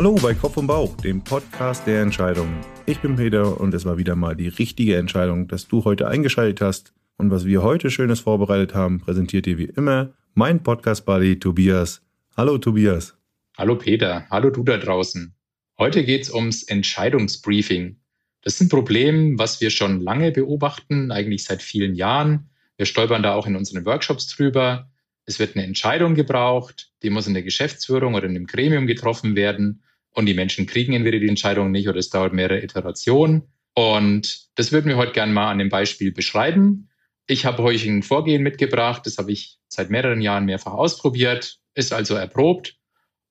Hallo bei Kopf und Bauch, dem Podcast der Entscheidungen. Ich bin Peter und es war wieder mal die richtige Entscheidung, dass du heute eingeschaltet hast. Und was wir heute Schönes vorbereitet haben, präsentiert dir wie immer mein Podcast-Buddy Tobias. Hallo Tobias. Hallo Peter, hallo du da draußen. Heute geht es ums Entscheidungsbriefing. Das ist ein Problem, was wir schon lange beobachten, eigentlich seit vielen Jahren. Wir stolpern da auch in unseren Workshops drüber. Es wird eine Entscheidung gebraucht, die muss in der Geschäftsführung oder in einem Gremium getroffen werden und die Menschen kriegen entweder die Entscheidung nicht oder es dauert mehrere Iterationen. Und das würden wir heute gerne mal an dem Beispiel beschreiben. Ich habe euch ein Vorgehen mitgebracht, das habe ich seit mehreren Jahren mehrfach ausprobiert, ist also erprobt.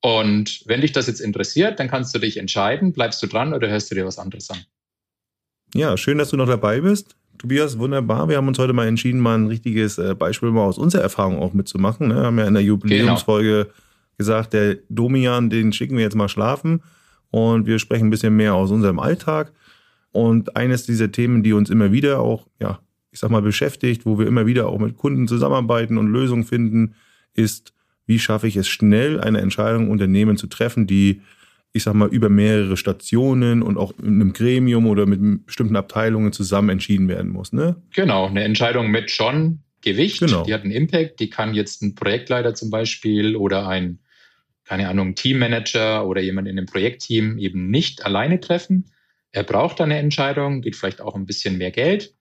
Und wenn dich das jetzt interessiert, dann kannst du dich entscheiden, bleibst du dran oder hörst du dir was anderes an. Ja, schön, dass du noch dabei bist. Tobias, wunderbar. Wir haben uns heute mal entschieden, mal ein richtiges äh, Beispiel mal aus unserer Erfahrung auch mitzumachen. Ne? Wir haben ja in der Jubiläumsfolge genau. Gesagt, der Domian, den schicken wir jetzt mal schlafen und wir sprechen ein bisschen mehr aus unserem Alltag. Und eines dieser Themen, die uns immer wieder auch, ja, ich sag mal, beschäftigt, wo wir immer wieder auch mit Kunden zusammenarbeiten und Lösungen finden, ist, wie schaffe ich es schnell, eine Entscheidung Unternehmen zu treffen, die ich sag mal, über mehrere Stationen und auch in einem Gremium oder mit bestimmten Abteilungen zusammen entschieden werden muss. Ne? Genau, eine Entscheidung mit schon Gewicht, genau. die hat einen Impact, die kann jetzt ein Projektleiter zum Beispiel oder ein, keine Ahnung, Teammanager oder jemand in einem Projektteam eben nicht alleine treffen. Er braucht eine Entscheidung, geht vielleicht auch ein bisschen mehr Geld.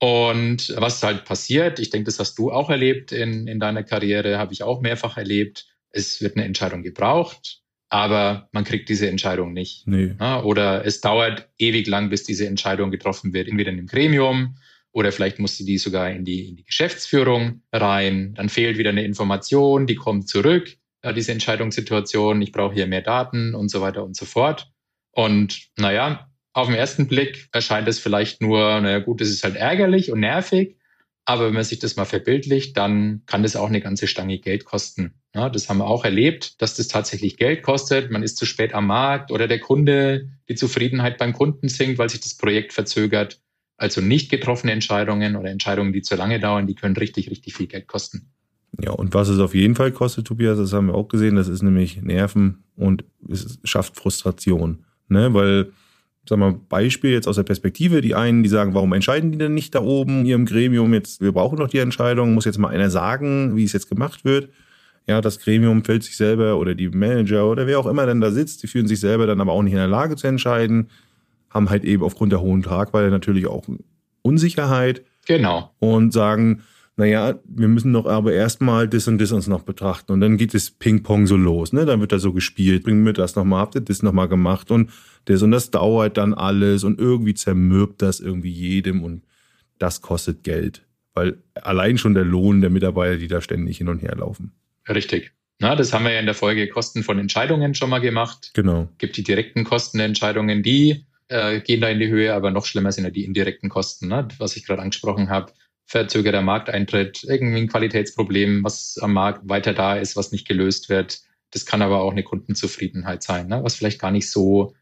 Und was halt passiert, ich denke, das hast du auch erlebt in, in deiner Karriere, habe ich auch mehrfach erlebt. Es wird eine Entscheidung gebraucht aber man kriegt diese Entscheidung nicht. Nee. oder es dauert ewig lang, bis diese Entscheidung getroffen wird, entweder in einem Gremium oder vielleicht musste die sogar in die, in die Geschäftsführung rein. Dann fehlt wieder eine Information, die kommt zurück, diese Entscheidungssituation, ich brauche hier mehr Daten und so weiter und so fort. Und naja, auf den ersten Blick erscheint es vielleicht nur, naja gut, es ist halt ärgerlich und nervig, aber wenn man sich das mal verbildlicht, dann kann das auch eine ganze Stange Geld kosten. Ja, das haben wir auch erlebt, dass das tatsächlich Geld kostet. Man ist zu spät am Markt oder der Kunde, die Zufriedenheit beim Kunden sinkt, weil sich das Projekt verzögert. Also nicht getroffene Entscheidungen oder Entscheidungen, die zu lange dauern, die können richtig, richtig viel Geld kosten. Ja, und was es auf jeden Fall kostet, Tobias, das haben wir auch gesehen, das ist nämlich Nerven und es schafft Frustration. Ne? Weil sag mal, Beispiel jetzt aus der Perspektive. Die einen, die sagen, warum entscheiden die denn nicht da oben in ihrem Gremium jetzt, wir brauchen doch die Entscheidung, muss jetzt mal einer sagen, wie es jetzt gemacht wird. Ja, das Gremium fällt sich selber oder die Manager oder wer auch immer dann da sitzt, die fühlen sich selber dann aber auch nicht in der Lage zu entscheiden, haben halt eben aufgrund der hohen Tragweite natürlich auch Unsicherheit. Genau. Und sagen, naja, wir müssen doch aber erstmal das und das uns noch betrachten. Und dann geht das Ping-Pong so los, ne? Dann wird da so gespielt, bringen wir das nochmal, habt ihr das nochmal gemacht und das und das dauert dann alles und irgendwie zermürbt das irgendwie jedem und das kostet Geld. Weil allein schon der Lohn der Mitarbeiter, die da ständig hin und her laufen. Richtig. Na, das haben wir ja in der Folge Kosten von Entscheidungen schon mal gemacht. Genau. Gibt die direkten Kosten der Entscheidungen, die äh, gehen da in die Höhe, aber noch schlimmer sind ja die indirekten Kosten, ne? was ich gerade angesprochen habe verzögerter Markteintritt, irgendwie ein Qualitätsproblem, was am Markt weiter da ist, was nicht gelöst wird. Das kann aber auch eine Kundenzufriedenheit sein, ne? was vielleicht gar nicht so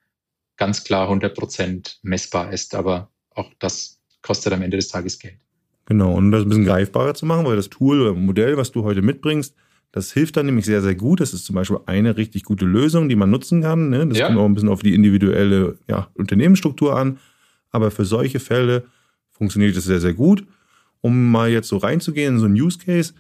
ganz klar 100 Prozent messbar ist, aber auch das kostet am Ende des Tages Geld. Genau, und um das ein bisschen greifbarer zu machen, weil das Tool oder Modell, was du heute mitbringst, das hilft dann nämlich sehr, sehr gut. Das ist zum Beispiel eine richtig gute Lösung, die man nutzen kann. Ne? Das ja. kommt auch ein bisschen auf die individuelle ja, Unternehmensstruktur an. Aber für solche Fälle funktioniert das sehr, sehr gut um mal jetzt so reinzugehen in so einen Use Case,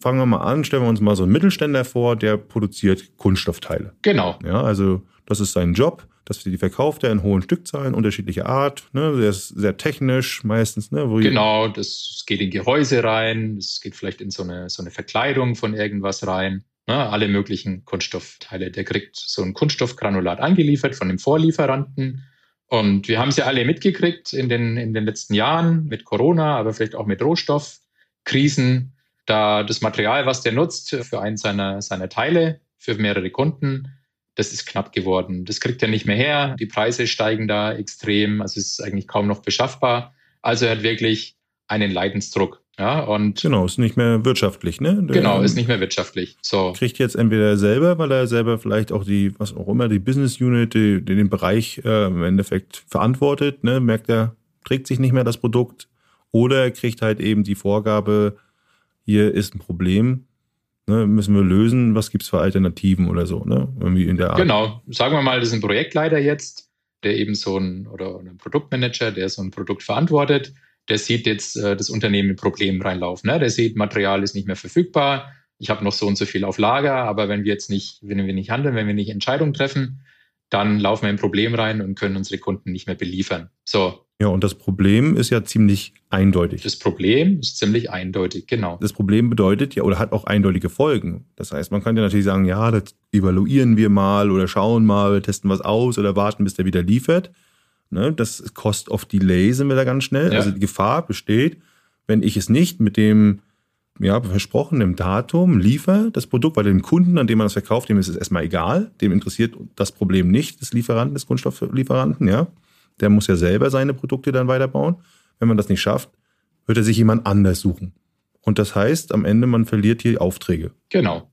fangen wir mal an, stellen wir uns mal so einen Mittelständler vor, der produziert Kunststoffteile. Genau. Ja, also das ist sein Job, dass die verkauft er in hohen Stückzahlen, unterschiedlicher Art. Ne? Der ist sehr technisch meistens. Ne? genau, das geht in Gehäuse rein, es geht vielleicht in so eine, so eine Verkleidung von irgendwas rein. Ne? Alle möglichen Kunststoffteile. Der kriegt so ein Kunststoffgranulat angeliefert von dem Vorlieferanten und wir haben es ja alle mitgekriegt in den, in den letzten Jahren mit Corona, aber vielleicht auch mit Rohstoffkrisen. Da das Material, was der nutzt für einen seiner, seiner Teile, für mehrere Kunden, das ist knapp geworden. Das kriegt er nicht mehr her. Die Preise steigen da extrem. Also es ist eigentlich kaum noch beschaffbar. Also er hat wirklich einen Leidensdruck. Ja, und genau, ist nicht mehr wirtschaftlich, ne? Der genau, ist nicht mehr wirtschaftlich. So. Kriegt jetzt entweder selber, weil er selber vielleicht auch die, was auch immer, die Business Unit, die, die den Bereich äh, im Endeffekt verantwortet, ne? Merkt er, trägt sich nicht mehr das Produkt. Oder er kriegt halt eben die Vorgabe, hier ist ein Problem. ne, müssen wir lösen, was gibt es für Alternativen oder so, ne? Irgendwie in der Art. Genau, sagen wir mal, das ist ein Projektleiter jetzt, der eben so ein, oder ein Produktmanager, der so ein Produkt verantwortet, der sieht jetzt äh, das Unternehmen mit Problemen reinlaufen. Ne? Der sieht, Material ist nicht mehr verfügbar, ich habe noch so und so viel auf Lager, aber wenn wir jetzt nicht, wenn wir nicht handeln, wenn wir nicht Entscheidungen treffen, dann laufen wir in ein Problem rein und können unsere Kunden nicht mehr beliefern. So. Ja, und das Problem ist ja ziemlich eindeutig. Das Problem ist ziemlich eindeutig, genau. Das Problem bedeutet ja oder hat auch eindeutige Folgen. Das heißt, man kann ja natürlich sagen, ja, das evaluieren wir mal oder schauen mal, testen was aus oder warten, bis der wieder liefert. Ne, das Cost of Delay sind wir da ganz schnell. Ja. Also die Gefahr besteht, wenn ich es nicht mit dem ja, versprochenen Datum liefere, das Produkt, weil dem Kunden, an dem man das verkauft, dem ist es erstmal egal. Dem interessiert das Problem nicht des Lieferanten, des Kunststofflieferanten, ja. Der muss ja selber seine Produkte dann weiterbauen. Wenn man das nicht schafft, wird er sich jemand anders suchen. Und das heißt, am Ende, man verliert hier Aufträge. Genau.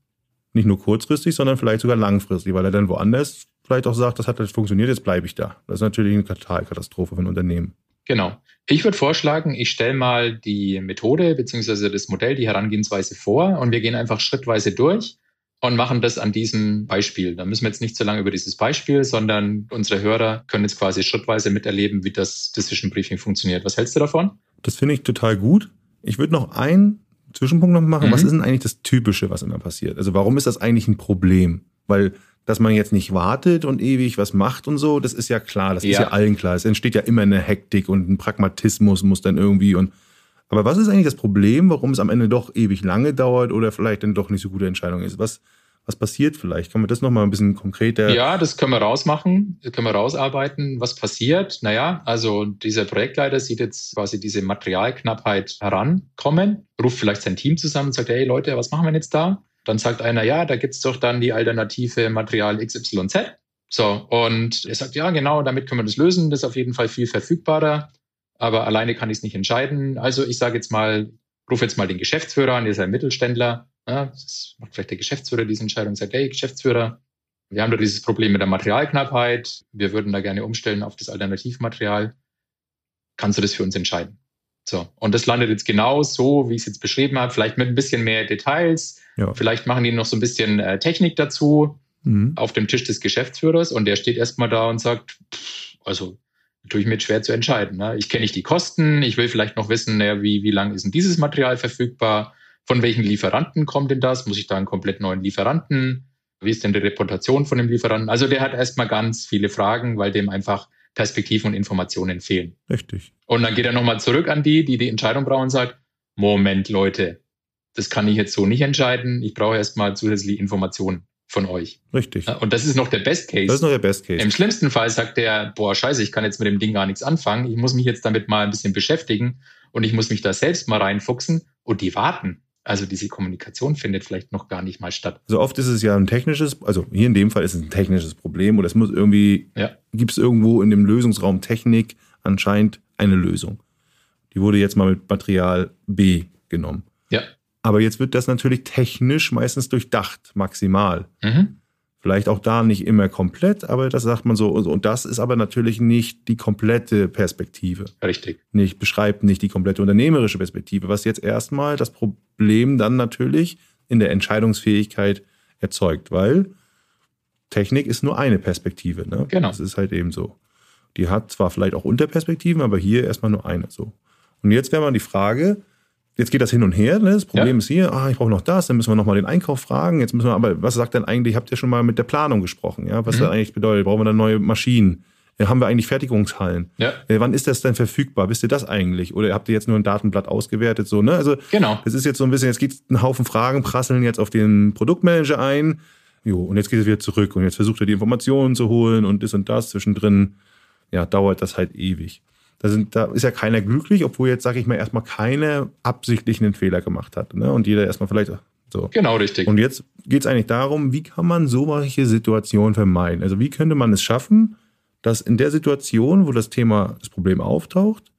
Nicht nur kurzfristig, sondern vielleicht sogar langfristig, weil er dann woanders vielleicht auch sagt, das hat nicht funktioniert, jetzt bleibe ich da. Das ist natürlich eine Totalkatastrophe für ein Unternehmen. Genau. Ich würde vorschlagen, ich stelle mal die Methode bzw. das Modell, die Herangehensweise vor und wir gehen einfach schrittweise durch und machen das an diesem Beispiel. Da müssen wir jetzt nicht so lange über dieses Beispiel, sondern unsere Hörer können jetzt quasi schrittweise miterleben, wie das Decision Briefing funktioniert. Was hältst du davon? Das finde ich total gut. Ich würde noch einen Zwischenpunkt noch machen. Mhm. Was ist denn eigentlich das Typische, was immer passiert? Also warum ist das eigentlich ein Problem? Weil dass man jetzt nicht wartet und ewig was macht und so, das ist ja klar, das ja. ist ja allen klar. Es entsteht ja immer eine Hektik und ein Pragmatismus muss dann irgendwie und aber was ist eigentlich das Problem, warum es am Ende doch ewig lange dauert oder vielleicht dann doch nicht so gute Entscheidung ist? Was, was passiert vielleicht? Kann man das nochmal ein bisschen konkreter? Ja, das können wir rausmachen, das können wir rausarbeiten. Was passiert? Naja, also dieser Projektleiter sieht jetzt quasi diese Materialknappheit herankommen, ruft vielleicht sein Team zusammen und sagt, hey Leute, was machen wir jetzt da? Dann sagt einer, ja, da gibt's doch dann die alternative Material XYZ. So, und er sagt, ja, genau, damit können wir das lösen. Das ist auf jeden Fall viel verfügbarer, aber alleine kann ich es nicht entscheiden. Also ich sage jetzt mal, rufe jetzt mal den Geschäftsführer an, ihr seid Mittelständler. Ja, das macht vielleicht der Geschäftsführer diese Entscheidung und sagt, hey, Geschäftsführer, wir haben da dieses Problem mit der Materialknappheit. Wir würden da gerne umstellen auf das Alternativmaterial. Kannst du das für uns entscheiden? So. Und das landet jetzt genau so, wie ich es jetzt beschrieben habe, vielleicht mit ein bisschen mehr Details. Ja. Vielleicht machen die noch so ein bisschen äh, Technik dazu mhm. auf dem Tisch des Geschäftsführers und der steht erstmal da und sagt, pff, also tue ich mir schwer zu entscheiden. Ne? Ich kenne nicht die Kosten, ich will vielleicht noch wissen, naja, wie, wie lang ist denn dieses Material verfügbar? Von welchen Lieferanten kommt denn das? Muss ich da einen komplett neuen Lieferanten? Wie ist denn die Reputation von dem Lieferanten? Also der hat erstmal ganz viele Fragen, weil dem einfach Perspektiven und Informationen fehlen. Richtig. Und dann geht er nochmal zurück an die, die die Entscheidung brauchen und sagt, Moment, Leute, das kann ich jetzt so nicht entscheiden. Ich brauche erstmal zusätzliche Informationen von euch. Richtig. Und das ist noch der Best Case. Das ist noch der Best Case. Im schlimmsten Fall sagt der, boah, scheiße, ich kann jetzt mit dem Ding gar nichts anfangen. Ich muss mich jetzt damit mal ein bisschen beschäftigen und ich muss mich da selbst mal reinfuchsen und die warten. Also diese Kommunikation findet vielleicht noch gar nicht mal statt. Also oft ist es ja ein technisches, also hier in dem Fall ist es ein technisches Problem oder es muss irgendwie, ja. gibt es irgendwo in dem Lösungsraum Technik anscheinend eine Lösung. Die wurde jetzt mal mit Material B genommen. Ja. Aber jetzt wird das natürlich technisch meistens durchdacht, maximal. Mhm. Vielleicht auch da nicht immer komplett, aber das sagt man so. Und das ist aber natürlich nicht die komplette Perspektive. Richtig. Nicht, beschreibt nicht die komplette unternehmerische Perspektive, was jetzt erstmal das Problem dann natürlich in der Entscheidungsfähigkeit erzeugt, weil Technik ist nur eine Perspektive. Ne? Genau. Das ist halt eben so. Die hat zwar vielleicht auch Unterperspektiven, aber hier erstmal nur eine. So. Und jetzt wäre mal die Frage, jetzt geht das hin und her. Ne? Das Problem ja. ist hier, ah, ich brauche noch das, dann müssen wir nochmal den Einkauf fragen. Jetzt müssen wir, aber was sagt denn eigentlich, habt ihr schon mal mit der Planung gesprochen? Ja? Was mhm. das eigentlich bedeutet? Brauchen wir dann neue Maschinen? Ja, haben wir eigentlich Fertigungshallen? Ja. ja. wann ist das denn verfügbar? Wisst ihr das eigentlich? Oder habt ihr jetzt nur ein Datenblatt ausgewertet? So, ne? Also, genau. Das ist jetzt so ein bisschen, jetzt geht ein Haufen Fragen, prasseln jetzt auf den Produktmanager ein. Jo, und jetzt geht es wieder zurück und jetzt versucht er die Informationen zu holen und das und das zwischendrin. Ja, dauert das halt ewig. Da, sind, da ist ja keiner glücklich, obwohl jetzt, sage ich mal, erstmal keiner absichtlich einen Fehler gemacht hat. Ne? Und jeder erstmal vielleicht so. Genau, richtig. Und jetzt geht es eigentlich darum, wie kann man solche Situationen vermeiden? Also wie könnte man es schaffen, dass in der Situation, wo das Thema, das Problem auftaucht,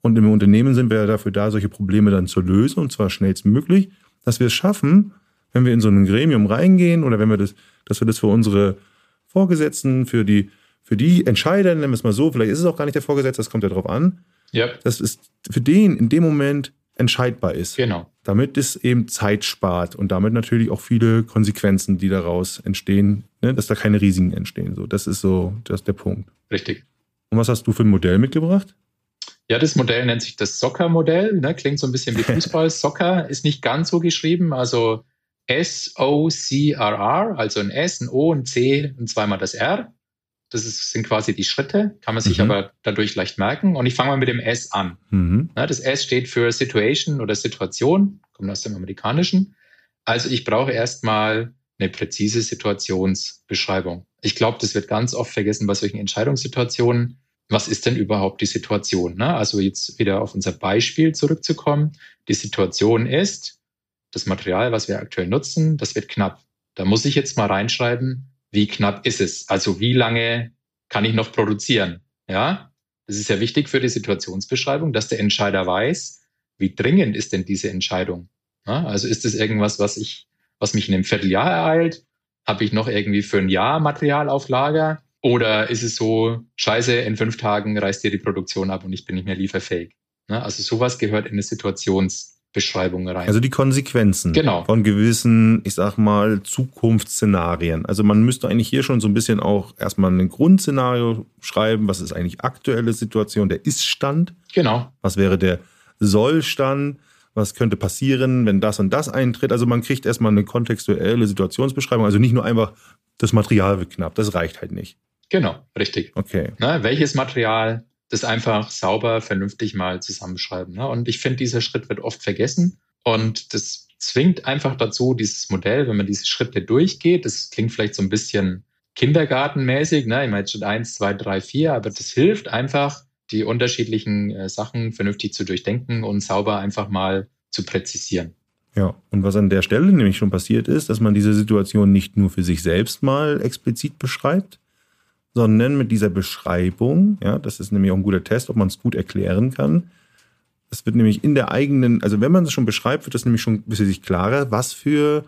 und im Unternehmen sind wir ja dafür da, solche Probleme dann zu lösen, und zwar schnellstmöglich, dass wir es schaffen, wenn wir in so ein Gremium reingehen oder wenn wir das, dass wir das für unsere Vorgesetzten, für die für die Entscheider, nennen wir es mal so, vielleicht ist es auch gar nicht der Vorgesetzte, das kommt ja drauf an. Ja. Das ist für den in dem Moment entscheidbar ist. Genau. Damit es eben Zeit spart und damit natürlich auch viele Konsequenzen, die daraus entstehen, ne, dass da keine Risiken entstehen. So, das ist so das ist der Punkt. Richtig. Und was hast du für ein Modell mitgebracht? Ja, das Modell nennt sich das Soccer-Modell. Ne? Klingt so ein bisschen wie Fußball. Soccer ist nicht ganz so geschrieben. Also S-O-C-R-R, also ein S, ein O, ein C und zweimal das R. Das ist, sind quasi die Schritte, kann man sich mhm. aber dadurch leicht merken. Und ich fange mal mit dem S an. Mhm. Ja, das S steht für Situation oder Situation, kommt aus dem Amerikanischen. Also ich brauche erstmal eine präzise Situationsbeschreibung. Ich glaube, das wird ganz oft vergessen bei solchen Entscheidungssituationen. Was ist denn überhaupt die Situation? Ne? Also jetzt wieder auf unser Beispiel zurückzukommen. Die Situation ist, das Material, was wir aktuell nutzen, das wird knapp. Da muss ich jetzt mal reinschreiben, wie knapp ist es? Also wie lange kann ich noch produzieren? Ja, das ist ja wichtig für die Situationsbeschreibung, dass der Entscheider weiß, wie dringend ist denn diese Entscheidung? Ja, also ist es irgendwas, was ich, was mich in einem Vierteljahr ereilt? Habe ich noch irgendwie für ein Jahr Material auf Lager? Oder ist es so, scheiße, in fünf Tagen reißt dir die Produktion ab und ich bin nicht mehr lieferfähig? Ja, also sowas gehört in eine Situations- Beschreibung rein. Also die Konsequenzen genau. von gewissen, ich sag mal, Zukunftsszenarien. Also man müsste eigentlich hier schon so ein bisschen auch erstmal ein Grundszenario schreiben. Was ist eigentlich aktuelle Situation, der Ist-Stand? Genau. Was wäre der Soll-Stand? Was könnte passieren, wenn das und das eintritt? Also man kriegt erstmal eine kontextuelle Situationsbeschreibung. Also nicht nur einfach, das Material wird knapp. Das reicht halt nicht. Genau, richtig. Okay. Na, welches Material? Das einfach sauber, vernünftig mal zusammenschreiben. Ne? Und ich finde, dieser Schritt wird oft vergessen. Und das zwingt einfach dazu, dieses Modell, wenn man diese Schritte durchgeht, das klingt vielleicht so ein bisschen kindergartenmäßig, ne? ich meine Schritt eins, zwei, drei, vier, aber das hilft einfach, die unterschiedlichen äh, Sachen vernünftig zu durchdenken und sauber einfach mal zu präzisieren. Ja, und was an der Stelle nämlich schon passiert ist, dass man diese Situation nicht nur für sich selbst mal explizit beschreibt, sondern mit dieser Beschreibung, ja, das ist nämlich auch ein guter Test, ob man es gut erklären kann. Es wird nämlich in der eigenen, also wenn man es schon beschreibt, wird das nämlich schon ein bisschen sich klarer, was für,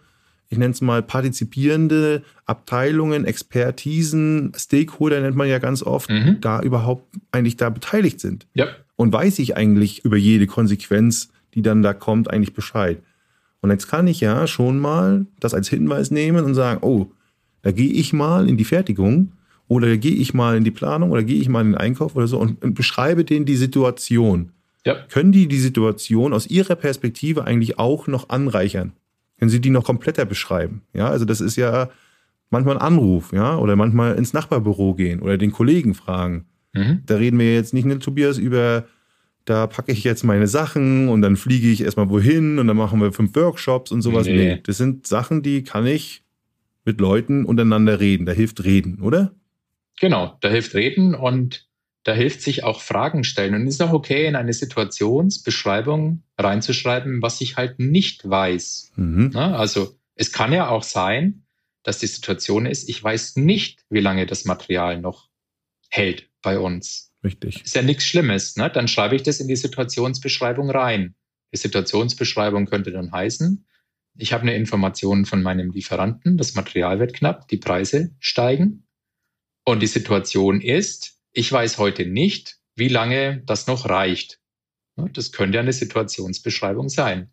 ich nenne es mal, partizipierende Abteilungen, Expertisen, Stakeholder nennt man ja ganz oft, mhm. da überhaupt eigentlich da beteiligt sind. Ja. Und weiß ich eigentlich über jede Konsequenz, die dann da kommt, eigentlich Bescheid. Und jetzt kann ich ja schon mal das als Hinweis nehmen und sagen, oh, da gehe ich mal in die Fertigung oder gehe ich mal in die Planung oder gehe ich mal in den Einkauf oder so und, und beschreibe denen die Situation. Ja. Können die die Situation aus ihrer Perspektive eigentlich auch noch anreichern? Können sie die noch kompletter beschreiben? Ja, also das ist ja manchmal ein Anruf, ja, oder manchmal ins Nachbarbüro gehen oder den Kollegen fragen. Mhm. Da reden wir jetzt nicht, ne, Tobias, über, da packe ich jetzt meine Sachen und dann fliege ich erstmal wohin und dann machen wir fünf Workshops und sowas. Nee. nee, das sind Sachen, die kann ich mit Leuten untereinander reden. Da hilft reden, oder? Genau, da hilft reden und da hilft sich auch Fragen stellen. Und es ist auch okay, in eine Situationsbeschreibung reinzuschreiben, was ich halt nicht weiß. Mhm. Also es kann ja auch sein, dass die Situation ist, ich weiß nicht, wie lange das Material noch hält bei uns. Richtig. Ist ja nichts Schlimmes. Ne? Dann schreibe ich das in die Situationsbeschreibung rein. Die Situationsbeschreibung könnte dann heißen, ich habe eine Information von meinem Lieferanten, das Material wird knapp, die Preise steigen. Und die Situation ist, ich weiß heute nicht, wie lange das noch reicht. Das könnte eine Situationsbeschreibung sein.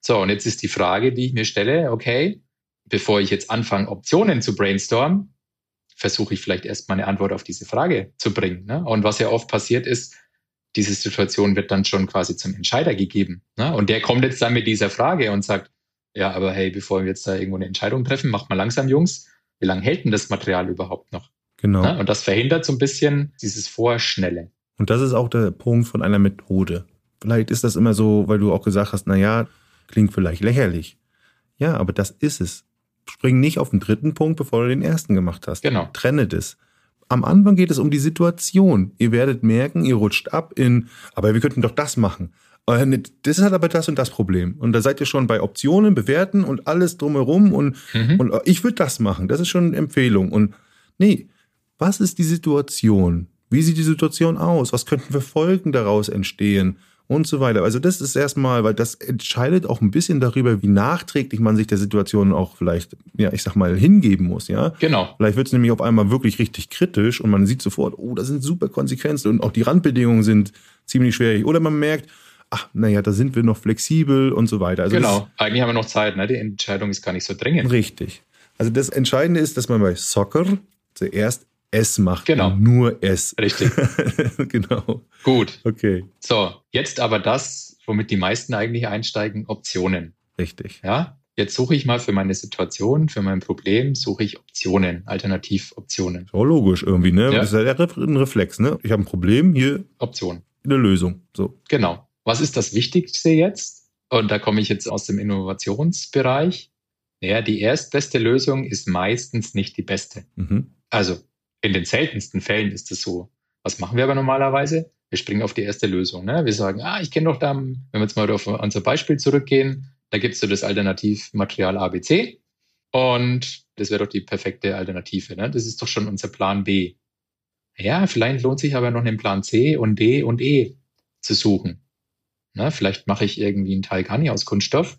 So, und jetzt ist die Frage, die ich mir stelle, okay, bevor ich jetzt anfange, Optionen zu brainstormen, versuche ich vielleicht erstmal eine Antwort auf diese Frage zu bringen. Und was ja oft passiert ist, diese Situation wird dann schon quasi zum Entscheider gegeben. Und der kommt jetzt dann mit dieser Frage und sagt, ja, aber hey, bevor wir jetzt da irgendwo eine Entscheidung treffen, macht mal langsam, Jungs, wie lange hält denn das Material überhaupt noch? Genau. Ja, und das verhindert so ein bisschen dieses Vorschnelle. Und das ist auch der Punkt von einer Methode. Vielleicht ist das immer so, weil du auch gesagt hast, naja, klingt vielleicht lächerlich. Ja, aber das ist es. Spring nicht auf den dritten Punkt, bevor du den ersten gemacht hast. Genau. Trenne das. Am Anfang geht es um die Situation. Ihr werdet merken, ihr rutscht ab in, aber wir könnten doch das machen. Äh, das ist halt aber das und das Problem. Und da seid ihr schon bei Optionen, bewerten und alles drumherum und, mhm. und ich würde das machen. Das ist schon eine Empfehlung. Und nee, was ist die Situation? Wie sieht die Situation aus? Was könnten für Folgen daraus entstehen? Und so weiter. Also das ist erstmal, weil das entscheidet auch ein bisschen darüber, wie nachträglich man sich der Situation auch vielleicht, ja, ich sag mal, hingeben muss, ja. Genau. Vielleicht wird es nämlich auf einmal wirklich richtig kritisch und man sieht sofort, oh, das sind super Konsequenzen und auch die Randbedingungen sind ziemlich schwierig. Oder man merkt, ach, naja, da sind wir noch flexibel und so weiter. Also genau, eigentlich haben wir noch Zeit, ne? die Entscheidung ist gar nicht so dringend. Richtig. Also das Entscheidende ist, dass man bei Soccer zuerst S macht. Genau. Nur S. Richtig. genau. Gut. Okay. So, jetzt aber das, womit die meisten eigentlich einsteigen, Optionen. Richtig. Ja. Jetzt suche ich mal für meine Situation, für mein Problem, suche ich Optionen, Alternativoptionen. So logisch irgendwie, ne? Ja. Das ist ja ein Reflex, ne? Ich habe ein Problem, hier. Option. Eine Lösung. So. Genau. Was ist das Wichtigste jetzt? Und da komme ich jetzt aus dem Innovationsbereich. Ja, die erstbeste Lösung ist meistens nicht die beste. Mhm. Also in den seltensten Fällen ist es so. Was machen wir aber normalerweise? Wir springen auf die erste Lösung. Ne? Wir sagen, ah, ich kenne doch da, wenn wir jetzt mal auf unser Beispiel zurückgehen, da gibt es so das Alternativmaterial ABC und das wäre doch die perfekte Alternative. Ne? Das ist doch schon unser Plan B. Ja, vielleicht lohnt sich aber noch einen Plan C und D und E zu suchen. Ne? Vielleicht mache ich irgendwie einen Teil gar aus Kunststoff.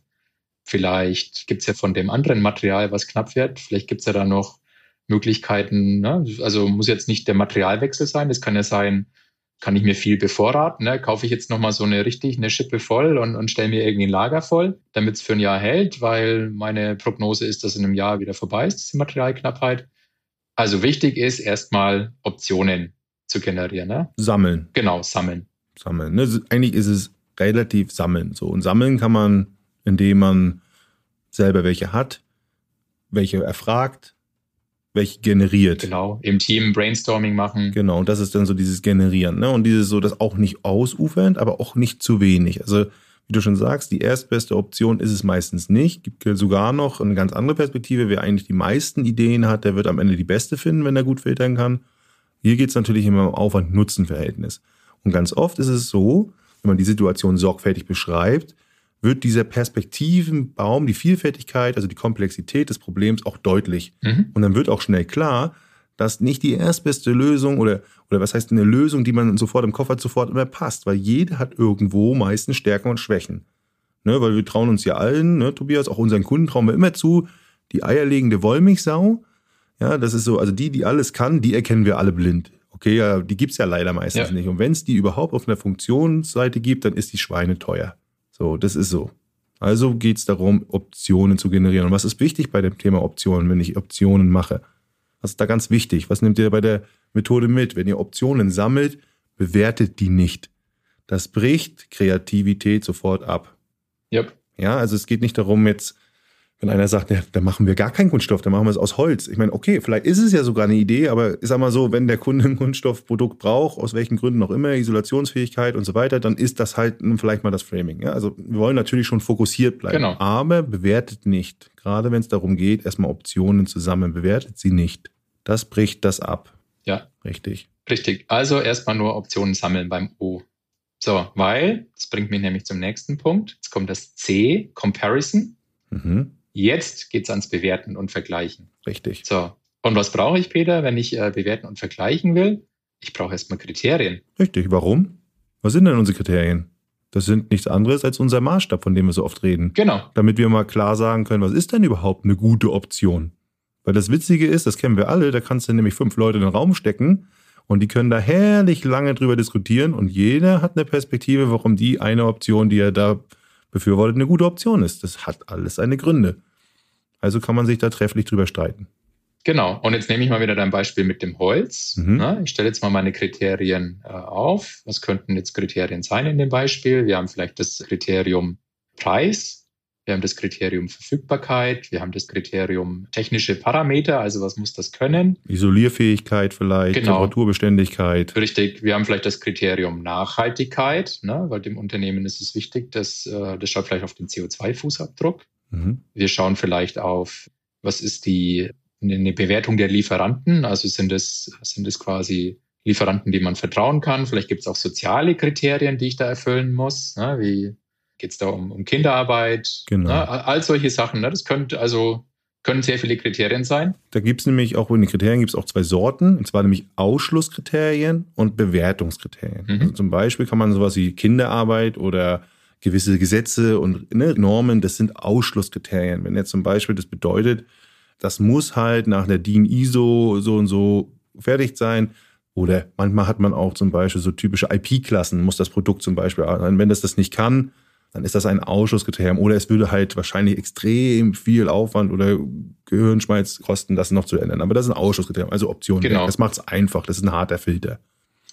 Vielleicht gibt es ja von dem anderen Material, was knapp wird, vielleicht gibt es ja da noch Möglichkeiten. Ne? Also muss jetzt nicht der Materialwechsel sein. Das kann ja sein, kann ich mir viel bevorraten. Ne? Kaufe ich jetzt nochmal so eine richtig, eine Schippe voll und, und stelle mir irgendwie ein Lager voll, damit es für ein Jahr hält, weil meine Prognose ist, dass in einem Jahr wieder vorbei ist, diese Materialknappheit. Also wichtig ist erstmal Optionen zu generieren. Ne? Sammeln. Genau, sammeln. Sammeln. Ne? Eigentlich ist es relativ sammeln. So. Und sammeln kann man, indem man selber welche hat, welche erfragt, welche generiert. Genau, im Team Brainstorming machen. Genau, und das ist dann so dieses Generieren. Ne? Und dieses so, das auch nicht ausufernd, aber auch nicht zu wenig. Also, wie du schon sagst, die erstbeste Option ist es meistens nicht. Gibt sogar noch eine ganz andere Perspektive. Wer eigentlich die meisten Ideen hat, der wird am Ende die beste finden, wenn er gut filtern kann. Hier geht es natürlich immer um Aufwand-Nutzen-Verhältnis. Und ganz oft ist es so, wenn man die Situation sorgfältig beschreibt, wird dieser Perspektivenbaum, die Vielfältigkeit, also die Komplexität des Problems auch deutlich. Mhm. Und dann wird auch schnell klar, dass nicht die erstbeste Lösung oder, oder was heißt eine Lösung, die man sofort im Koffer sofort immer passt, weil jeder hat irgendwo meistens Stärken und Schwächen. Ne, weil wir trauen uns ja allen, ne, Tobias, auch unseren Kunden trauen wir immer zu, die eierlegende Wollmilchsau, ja, das ist so, also die, die alles kann, die erkennen wir alle blind. Okay, ja, die gibt's ja leider meistens ja. nicht. Und wenn es die überhaupt auf einer Funktionsseite gibt, dann ist die Schweine teuer. So, das ist so. Also geht es darum, Optionen zu generieren. Und was ist wichtig bei dem Thema Optionen, wenn ich Optionen mache? Was ist da ganz wichtig? Was nehmt ihr bei der Methode mit? Wenn ihr Optionen sammelt, bewertet die nicht. Das bricht Kreativität sofort ab. Yep. Ja, also es geht nicht darum, jetzt wenn einer sagt, ja, da machen wir gar keinen Kunststoff, dann machen wir es aus Holz. Ich meine, okay, vielleicht ist es ja sogar eine Idee, aber ich sag mal so, wenn der Kunde ein Kunststoffprodukt braucht, aus welchen Gründen auch immer, Isolationsfähigkeit und so weiter, dann ist das halt vielleicht mal das Framing. Ja? Also wir wollen natürlich schon fokussiert bleiben, genau. aber bewertet nicht. Gerade wenn es darum geht, erstmal Optionen zusammen, bewertet sie nicht. Das bricht das ab. Ja. Richtig. Richtig. Also erstmal nur Optionen sammeln beim O. So, weil, das bringt mich nämlich zum nächsten Punkt. Jetzt kommt das C, Comparison. Mhm. Jetzt geht es ans Bewerten und Vergleichen. Richtig. So. Und was brauche ich, Peter, wenn ich äh, bewerten und vergleichen will? Ich brauche erstmal Kriterien. Richtig. Warum? Was sind denn unsere Kriterien? Das sind nichts anderes als unser Maßstab, von dem wir so oft reden. Genau. Damit wir mal klar sagen können, was ist denn überhaupt eine gute Option? Weil das Witzige ist, das kennen wir alle, da kannst du nämlich fünf Leute in den Raum stecken und die können da herrlich lange drüber diskutieren und jeder hat eine Perspektive, warum die eine Option, die er da befürwortet, eine gute Option ist. Das hat alles seine Gründe. Also kann man sich da trefflich drüber streiten. Genau. Und jetzt nehme ich mal wieder dein Beispiel mit dem Holz. Mhm. Ich stelle jetzt mal meine Kriterien äh, auf. Was könnten jetzt Kriterien sein in dem Beispiel? Wir haben vielleicht das Kriterium Preis. Wir haben das Kriterium Verfügbarkeit. Wir haben das Kriterium technische Parameter. Also was muss das können? Isolierfähigkeit vielleicht, genau. Temperaturbeständigkeit. Richtig. Wir haben vielleicht das Kriterium Nachhaltigkeit, ne? weil dem Unternehmen ist es wichtig, dass äh, das schaut vielleicht auf den CO2-Fußabdruck. Mhm. Wir schauen vielleicht auf, was ist die eine Bewertung der Lieferanten? Also sind es, sind es quasi Lieferanten, die man vertrauen kann? Vielleicht gibt es auch soziale Kriterien, die ich da erfüllen muss. Ne? Wie geht es da um, um Kinderarbeit? Genau. Ne? All solche Sachen. Ne? Das könnte also können sehr viele Kriterien sein. Da gibt es nämlich auch in den Kriterien gibt es auch zwei Sorten, und zwar nämlich Ausschlusskriterien und Bewertungskriterien. Mhm. Also zum Beispiel kann man sowas wie Kinderarbeit oder gewisse Gesetze und ne, Normen, das sind Ausschlusskriterien. Wenn jetzt zum Beispiel das bedeutet, das muss halt nach der DIN ISO so und so fertig sein Oder manchmal hat man auch zum Beispiel so typische IP-Klassen, muss das Produkt zum Beispiel, wenn das das nicht kann, dann ist das ein Ausschusskriterium. Oder es würde halt wahrscheinlich extrem viel Aufwand oder Gehirnschmalz kosten, das noch zu ändern. Aber das ist ein Ausschusskriterium, also Optionen. Genau. Das macht es einfach, das ist ein harter Filter.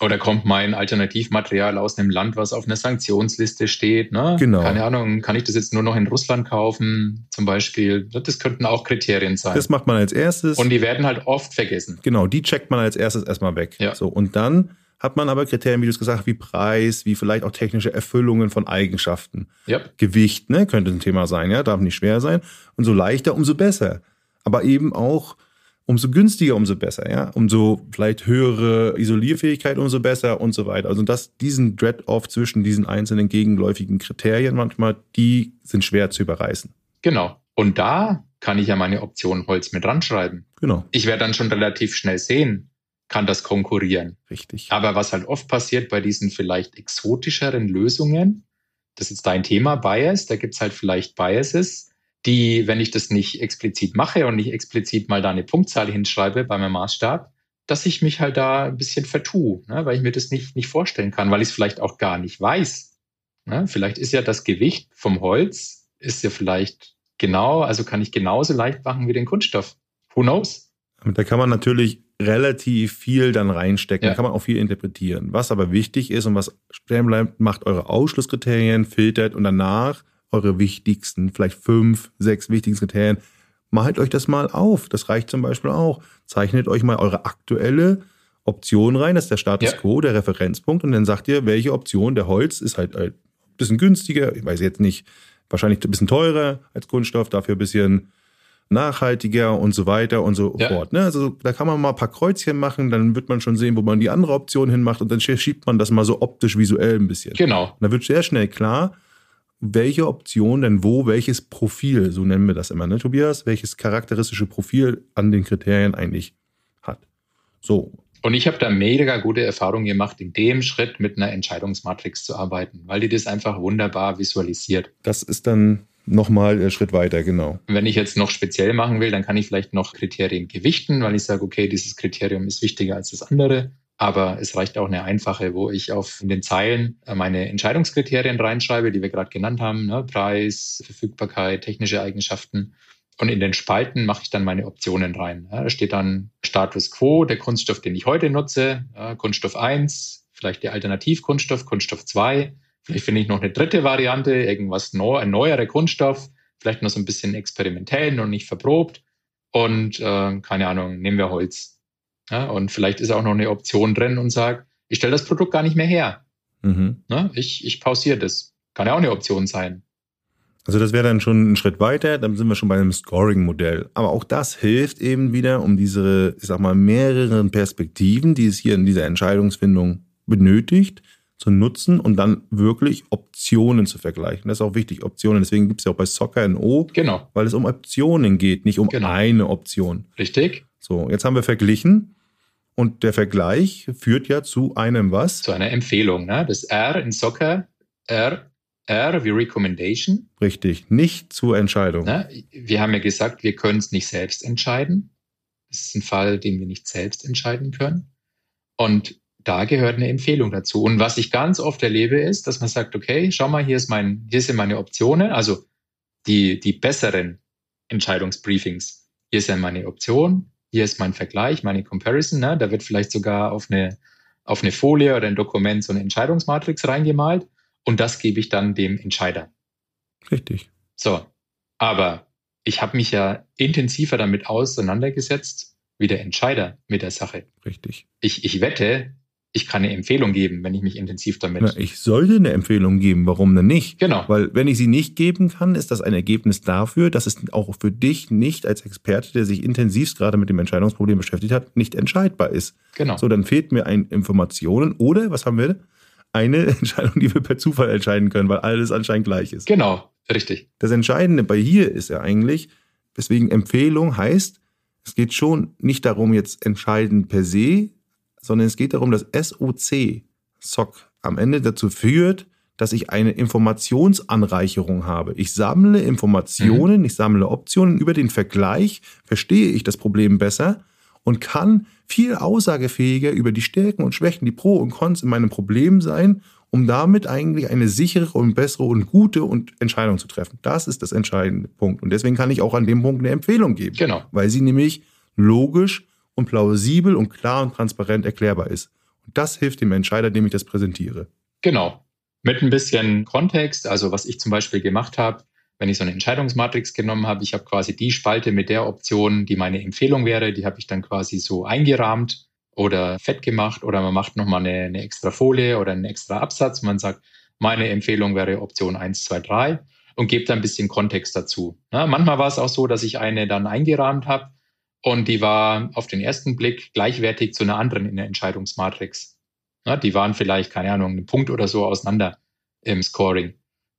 Oder kommt mein Alternativmaterial aus einem Land, was auf einer Sanktionsliste steht? Ne? Genau. Keine Ahnung, kann ich das jetzt nur noch in Russland kaufen, zum Beispiel? Das könnten auch Kriterien sein. Das macht man als erstes. Und die werden halt oft vergessen. Genau, die checkt man als erstes erstmal weg. Ja. So, und dann hat man aber Kriterien, wie du es gesagt hast, wie Preis, wie vielleicht auch technische Erfüllungen von Eigenschaften. Yep. Gewicht, ne, könnte ein Thema sein, ja, darf nicht schwer sein. Und so leichter, umso besser. Aber eben auch umso günstiger, umso besser, ja. Umso vielleicht höhere Isolierfähigkeit, umso besser und so weiter. Also das, diesen Dread-Off zwischen diesen einzelnen gegenläufigen Kriterien manchmal, die sind schwer zu überreißen. Genau. Und da kann ich ja meine Option Holz mit ranschreiben. Genau. Ich werde dann schon relativ schnell sehen, kann das konkurrieren. Richtig. Aber was halt oft passiert bei diesen vielleicht exotischeren Lösungen, das ist dein Thema, Bias, da gibt es halt vielleicht Biases, die, wenn ich das nicht explizit mache und nicht explizit mal da eine Punktzahl hinschreibe bei meinem Maßstab, dass ich mich halt da ein bisschen vertue, ne, weil ich mir das nicht, nicht vorstellen kann, weil ich es vielleicht auch gar nicht weiß. Ne? Vielleicht ist ja das Gewicht vom Holz, ist ja vielleicht genau, also kann ich genauso leicht machen wie den Kunststoff. Who knows? Da kann man natürlich relativ viel dann reinstecken. Ja. Da kann man auch viel interpretieren. Was aber wichtig ist und was stehen bleibt, macht eure Ausschlusskriterien, filtert und danach eure wichtigsten, vielleicht fünf, sechs wichtigsten Kriterien. Malt euch das mal auf. Das reicht zum Beispiel auch. Zeichnet euch mal eure aktuelle Option rein. Das ist der Status ja. quo, der Referenzpunkt. Und dann sagt ihr, welche Option der Holz ist halt ein bisschen günstiger. Ich weiß jetzt nicht, wahrscheinlich ein bisschen teurer als Kunststoff, dafür ein bisschen nachhaltiger und so weiter und so ja. fort. Ne? Also da kann man mal ein paar Kreuzchen machen, dann wird man schon sehen, wo man die andere Option hinmacht und dann schiebt man das mal so optisch visuell ein bisschen. Genau. Und dann wird sehr schnell klar, welche Option denn wo, welches Profil, so nennen wir das immer, ne, Tobias, welches charakteristische Profil an den Kriterien eigentlich hat. So. Und ich habe da mega gute Erfahrungen gemacht, in dem Schritt mit einer Entscheidungsmatrix zu arbeiten, weil die das einfach wunderbar visualisiert. Das ist dann nochmal einen Schritt weiter, genau. Wenn ich jetzt noch speziell machen will, dann kann ich vielleicht noch Kriterien gewichten, weil ich sage, okay, dieses Kriterium ist wichtiger als das andere. Aber es reicht auch eine einfache, wo ich auf den Zeilen äh, meine Entscheidungskriterien reinschreibe, die wir gerade genannt haben, ne? Preis, Verfügbarkeit, technische Eigenschaften. Und in den Spalten mache ich dann meine Optionen rein. Ja, da steht dann Status quo, der Kunststoff, den ich heute nutze, ja, Kunststoff 1, vielleicht der Alternativkunststoff, Kunststoff 2. Vielleicht finde ich noch eine dritte Variante, irgendwas neu, ein neuerer Kunststoff, vielleicht noch so ein bisschen experimentell, noch nicht verprobt. Und äh, keine Ahnung, nehmen wir Holz. Ja, und vielleicht ist auch noch eine Option drin und sagt, ich stelle das Produkt gar nicht mehr her. Mhm. Ja, ich, ich pausiere das. Kann ja auch eine Option sein. Also das wäre dann schon ein Schritt weiter, dann sind wir schon bei einem Scoring-Modell. Aber auch das hilft eben wieder, um diese, ich sag mal, mehreren Perspektiven, die es hier in dieser Entscheidungsfindung benötigt, zu nutzen und dann wirklich Optionen zu vergleichen. Das ist auch wichtig, Optionen. Deswegen gibt es ja auch bei Soccer ein O, genau. weil es um Optionen geht, nicht um genau. eine Option. Richtig. So, jetzt haben wir verglichen und der Vergleich führt ja zu einem was? Zu einer Empfehlung. Ne? Das R in Soccer, R, R wie Recommendation. Richtig, nicht zur Entscheidung. Ne? Wir haben ja gesagt, wir können es nicht selbst entscheiden. Das ist ein Fall, den wir nicht selbst entscheiden können. Und da gehört eine Empfehlung dazu. Und was ich ganz oft erlebe, ist, dass man sagt, okay, schau mal, hier, ist mein, hier sind meine Optionen, also die, die besseren Entscheidungsbriefings. Hier ja meine Option, hier ist mein Vergleich, meine Comparison. Ne? Da wird vielleicht sogar auf eine, auf eine Folie oder ein Dokument so eine Entscheidungsmatrix reingemalt und das gebe ich dann dem Entscheider. Richtig. So, aber ich habe mich ja intensiver damit auseinandergesetzt wie der Entscheider mit der Sache. Richtig. Ich, ich wette, ich kann eine Empfehlung geben, wenn ich mich intensiv damit. Na, ich sollte eine Empfehlung geben, warum denn nicht? Genau. Weil wenn ich sie nicht geben kann, ist das ein Ergebnis dafür, dass es auch für dich nicht als Experte, der sich intensivst gerade mit dem Entscheidungsproblem beschäftigt hat, nicht entscheidbar ist. Genau. So, dann fehlt mir ein Informationen oder, was haben wir? Eine Entscheidung, die wir per Zufall entscheiden können, weil alles anscheinend gleich ist. Genau, richtig. Das Entscheidende bei hier ist ja eigentlich, weswegen Empfehlung heißt, es geht schon nicht darum, jetzt entscheiden per se, sondern es geht darum, dass SOC, SOC, am Ende dazu führt, dass ich eine Informationsanreicherung habe. Ich sammle Informationen, mhm. ich sammle Optionen. Über den Vergleich verstehe ich das Problem besser und kann viel aussagefähiger über die Stärken und Schwächen, die Pro und Cons in meinem Problem sein, um damit eigentlich eine sichere und bessere und gute und Entscheidung zu treffen. Das ist das entscheidende Punkt. Und deswegen kann ich auch an dem Punkt eine Empfehlung geben. Genau. Weil sie nämlich logisch und plausibel und klar und transparent erklärbar ist. Und das hilft dem Entscheider, dem ich das präsentiere. Genau. Mit ein bisschen Kontext, also was ich zum Beispiel gemacht habe, wenn ich so eine Entscheidungsmatrix genommen habe, ich habe quasi die Spalte mit der Option, die meine Empfehlung wäre, die habe ich dann quasi so eingerahmt oder fett gemacht oder man macht nochmal eine, eine extra Folie oder einen extra Absatz. Man sagt, meine Empfehlung wäre Option 1, 2, 3 und gebe da ein bisschen Kontext dazu. Ja, manchmal war es auch so, dass ich eine dann eingerahmt habe und die war auf den ersten Blick gleichwertig zu einer anderen in der Entscheidungsmatrix. Ja, die waren vielleicht, keine Ahnung, einen Punkt oder so auseinander im Scoring.